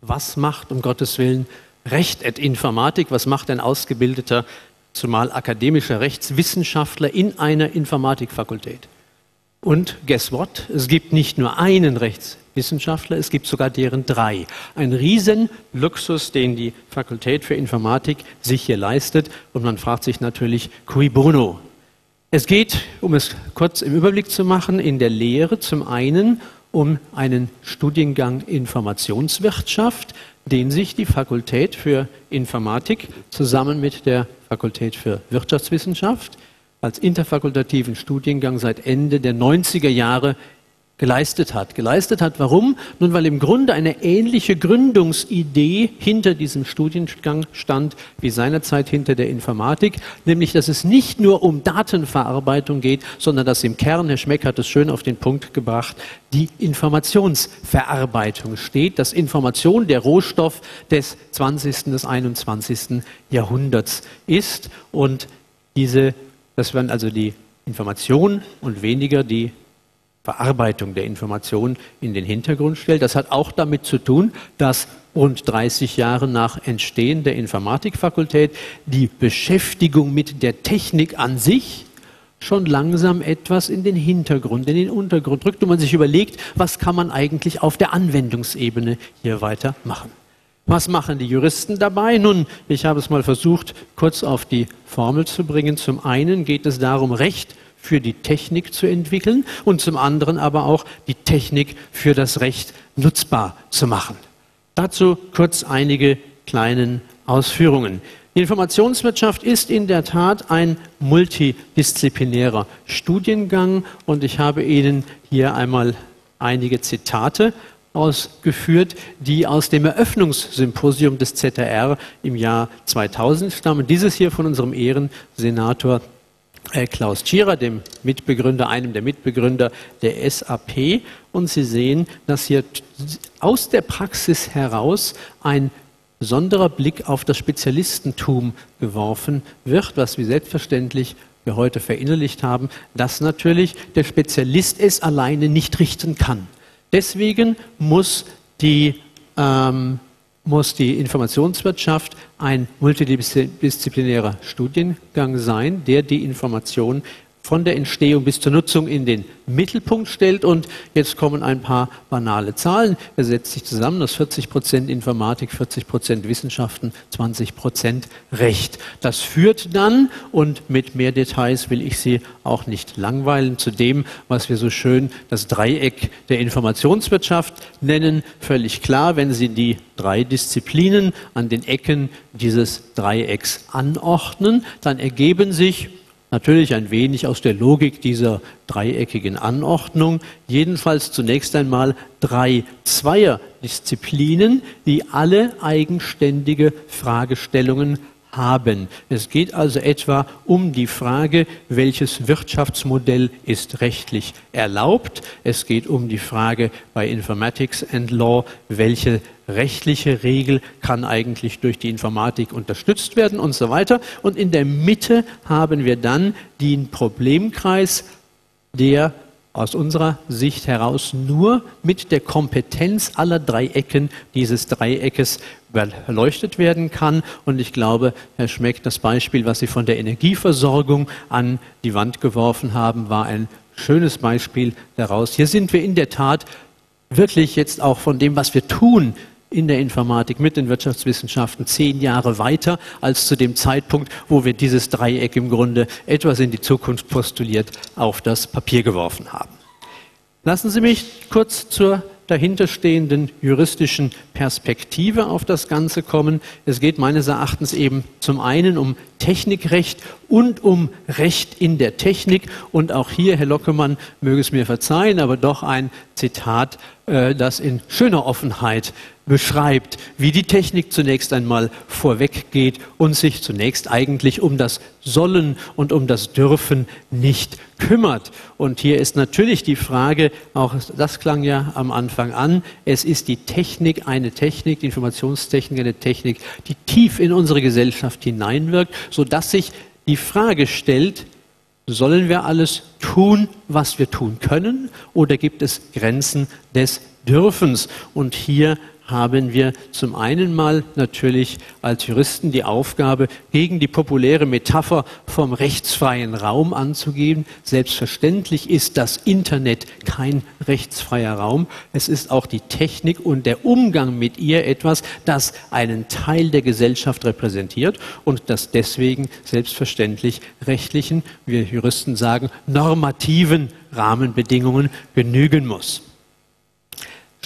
Was macht um Gottes Willen Recht et Informatik? Was macht ein ausgebildeter, zumal akademischer Rechtswissenschaftler in einer Informatikfakultät? Und guess what? Es gibt nicht nur einen Rechtswissenschaftler, es gibt sogar deren drei. Ein Riesenluxus, den die Fakultät für Informatik sich hier leistet. Und man fragt sich natürlich, cui bono? Es geht, um es kurz im Überblick zu machen, in der Lehre zum einen um einen Studiengang Informationswirtschaft, den sich die Fakultät für Informatik zusammen mit der Fakultät für Wirtschaftswissenschaft als interfakultativen Studiengang seit Ende der 90er Jahre geleistet hat. Geleistet hat, warum? Nun, weil im Grunde eine ähnliche Gründungsidee hinter diesem Studiengang stand wie seinerzeit hinter der Informatik, nämlich, dass es nicht nur um Datenverarbeitung geht, sondern dass im Kern, Herr Schmeck hat es schön auf den Punkt gebracht, die Informationsverarbeitung steht, dass Information der Rohstoff des 20., des 21. Jahrhunderts ist und diese, das werden also die Information und weniger die Verarbeitung der Information in den Hintergrund stellt. Das hat auch damit zu tun, dass rund 30 Jahre nach Entstehen der Informatikfakultät die Beschäftigung mit der Technik an sich schon langsam etwas in den Hintergrund, in den Untergrund rückt und man sich überlegt, was kann man eigentlich auf der Anwendungsebene hier weiter machen. Was machen die Juristen dabei? Nun, ich habe es mal versucht, kurz auf die Formel zu bringen. Zum einen geht es darum, Recht für die Technik zu entwickeln und zum anderen aber auch die Technik für das Recht nutzbar zu machen. Dazu kurz einige kleine Ausführungen. Die Informationswirtschaft ist in der Tat ein multidisziplinärer Studiengang und ich habe Ihnen hier einmal einige Zitate ausgeführt, die aus dem Eröffnungssymposium des ZRR im Jahr 2000 stammen. Dieses hier von unserem Ehrensenator Klaus Tschira, dem Mitbegründer, einem der Mitbegründer der SAP. Und Sie sehen, dass hier aus der Praxis heraus ein besonderer Blick auf das Spezialistentum geworfen wird, was wir selbstverständlich wir heute verinnerlicht haben, dass natürlich der Spezialist es alleine nicht richten kann. Deswegen muss die ähm, muss die Informationswirtschaft ein multidisziplinärer Studiengang sein, der die Information von der Entstehung bis zur Nutzung in den Mittelpunkt stellt. Und jetzt kommen ein paar banale Zahlen. Er setzt sich zusammen aus 40 Prozent Informatik, 40 Prozent Wissenschaften, 20 Prozent Recht. Das führt dann, und mit mehr Details will ich Sie auch nicht langweilen, zu dem, was wir so schön das Dreieck der Informationswirtschaft nennen. Völlig klar, wenn Sie die drei Disziplinen an den Ecken dieses Dreiecks anordnen, dann ergeben sich Natürlich ein wenig aus der Logik dieser dreieckigen Anordnung. Jedenfalls zunächst einmal drei Zweierdisziplinen, die alle eigenständige Fragestellungen haben. Es geht also etwa um die Frage, welches Wirtschaftsmodell ist rechtlich erlaubt. Es geht um die Frage bei Informatics and Law, welche rechtliche Regel kann eigentlich durch die Informatik unterstützt werden und so weiter. Und in der Mitte haben wir dann den Problemkreis, der aus unserer Sicht heraus nur mit der Kompetenz aller drei Ecken dieses Dreieckes beleuchtet werden kann. Und ich glaube, Herr Schmeck, das Beispiel, was Sie von der Energieversorgung an die Wand geworfen haben, war ein schönes Beispiel daraus. Hier sind wir in der Tat wirklich jetzt auch von dem, was wir tun, in der Informatik mit den Wirtschaftswissenschaften zehn Jahre weiter als zu dem Zeitpunkt, wo wir dieses Dreieck im Grunde etwas in die Zukunft postuliert auf das Papier geworfen haben. Lassen Sie mich kurz zur dahinterstehenden juristischen Perspektive auf das Ganze kommen. Es geht meines Erachtens eben zum einen um Technikrecht und um Recht in der Technik. Und auch hier, Herr Lockemann, möge es mir verzeihen, aber doch ein Zitat, äh, das in schöner Offenheit beschreibt, wie die Technik zunächst einmal vorweggeht und sich zunächst eigentlich um das Sollen und um das Dürfen nicht kümmert. Und hier ist natürlich die Frage, auch das klang ja am Anfang an, es ist die Technik eine Technik, die Informationstechnik eine Technik, die tief in unsere Gesellschaft hineinwirkt, sodass sich die Frage stellt, sollen wir alles tun, was wir tun können, oder gibt es Grenzen des Dürfens? Und hier haben wir zum einen mal natürlich als Juristen die Aufgabe, gegen die populäre Metapher vom rechtsfreien Raum anzugeben. Selbstverständlich ist das Internet kein rechtsfreier Raum. Es ist auch die Technik und der Umgang mit ihr etwas, das einen Teil der Gesellschaft repräsentiert und das deswegen selbstverständlich rechtlichen, wir Juristen sagen, normativen Rahmenbedingungen genügen muss.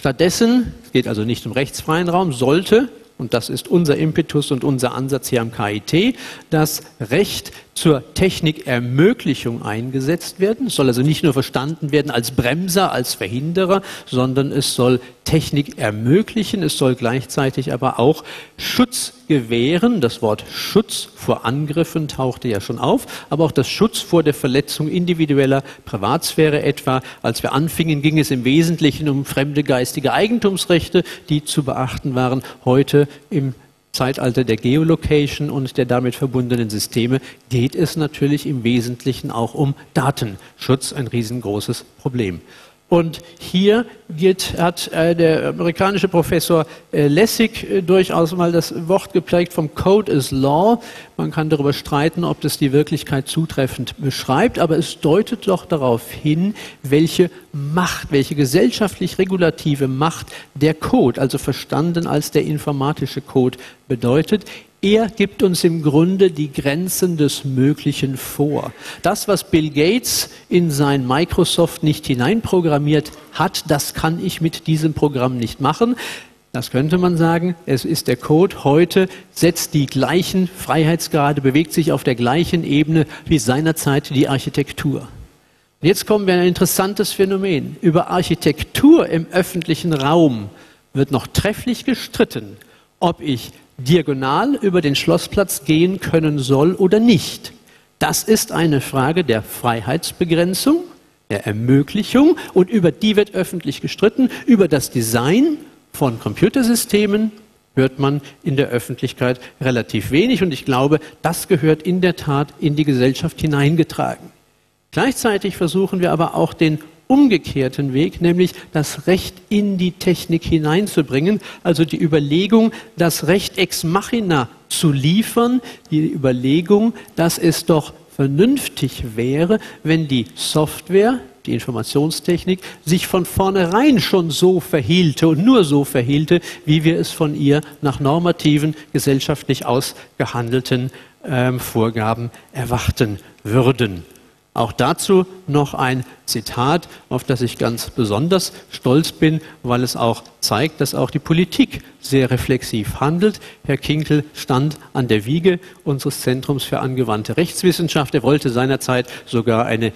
Stattdessen, es geht also nicht um rechtsfreien Raum, sollte, und das ist unser Impetus und unser Ansatz hier am KIT, das Recht zur Technikermöglichung eingesetzt werden. Es soll also nicht nur verstanden werden als Bremser, als Verhinderer, sondern es soll Technik ermöglichen, es soll gleichzeitig aber auch Schutz gewähren. Das Wort Schutz vor Angriffen tauchte ja schon auf, aber auch das Schutz vor der Verletzung individueller Privatsphäre etwa. Als wir anfingen, ging es im Wesentlichen um fremde geistige Eigentumsrechte, die zu beachten waren. Heute im Zeitalter der Geolocation und der damit verbundenen Systeme geht es natürlich im Wesentlichen auch um Datenschutz, ein riesengroßes Problem. Und hier geht, hat äh, der amerikanische Professor äh, Lessig äh, durchaus mal das Wort geprägt vom Code is Law. Man kann darüber streiten, ob das die Wirklichkeit zutreffend beschreibt, aber es deutet doch darauf hin, welche Macht, welche gesellschaftlich regulative Macht der Code, also verstanden als der informatische Code, bedeutet. Er gibt uns im Grunde die Grenzen des Möglichen vor. Das, was Bill Gates in sein Microsoft nicht hineinprogrammiert hat, das kann ich mit diesem Programm nicht machen. Das könnte man sagen, es ist der Code heute, setzt die gleichen Freiheitsgrade, bewegt sich auf der gleichen Ebene wie seinerzeit die Architektur. Und jetzt kommen wir an ein interessantes Phänomen. Über Architektur im öffentlichen Raum wird noch trefflich gestritten, ob ich diagonal über den Schlossplatz gehen können soll oder nicht. Das ist eine Frage der Freiheitsbegrenzung, der Ermöglichung und über die wird öffentlich gestritten. Über das Design von Computersystemen hört man in der Öffentlichkeit relativ wenig und ich glaube, das gehört in der Tat in die Gesellschaft hineingetragen. Gleichzeitig versuchen wir aber auch den umgekehrten Weg, nämlich das Recht in die Technik hineinzubringen, also die Überlegung, das Recht ex machina zu liefern, die Überlegung, dass es doch vernünftig wäre, wenn die Software, die Informationstechnik, sich von vornherein schon so verhielte und nur so verhielte, wie wir es von ihr nach normativen, gesellschaftlich ausgehandelten ähm, Vorgaben erwarten würden. Auch dazu noch ein Zitat, auf das ich ganz besonders stolz bin, weil es auch zeigt, dass auch die Politik sehr reflexiv handelt. Herr Kinkel stand an der Wiege unseres Zentrums für angewandte Rechtswissenschaft. Er wollte seinerzeit sogar eine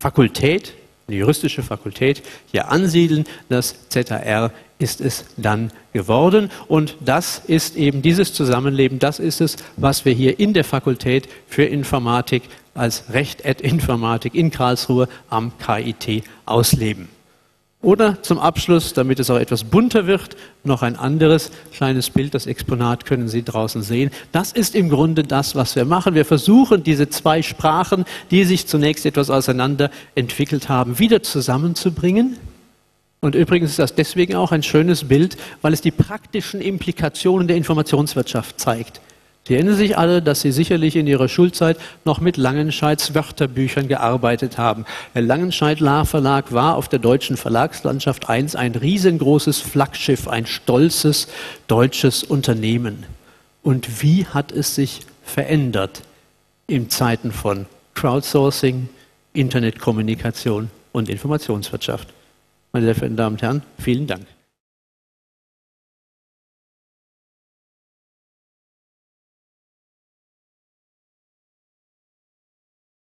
Fakultät, eine juristische Fakultät hier ansiedeln. Das ZAR ist es dann geworden. Und das ist eben dieses Zusammenleben, das ist es, was wir hier in der Fakultät für Informatik als Recht et Informatik in Karlsruhe am KIT ausleben. Oder zum Abschluss, damit es auch etwas bunter wird, noch ein anderes kleines Bild, das Exponat können Sie draußen sehen. Das ist im Grunde das, was wir machen. Wir versuchen, diese zwei Sprachen, die sich zunächst etwas auseinander entwickelt haben, wieder zusammenzubringen. Und übrigens ist das deswegen auch ein schönes Bild, weil es die praktischen Implikationen der Informationswirtschaft zeigt. Sie erinnern sich alle, dass Sie sicherlich in Ihrer Schulzeit noch mit Langenscheids Wörterbüchern gearbeitet haben. Der Langenscheidt Lahr Verlag war auf der deutschen Verlagslandschaft einst ein riesengroßes Flaggschiff, ein stolzes deutsches Unternehmen. Und wie hat es sich verändert in Zeiten von Crowdsourcing, Internetkommunikation und Informationswirtschaft? Meine sehr verehrten Damen und Herren, vielen Dank.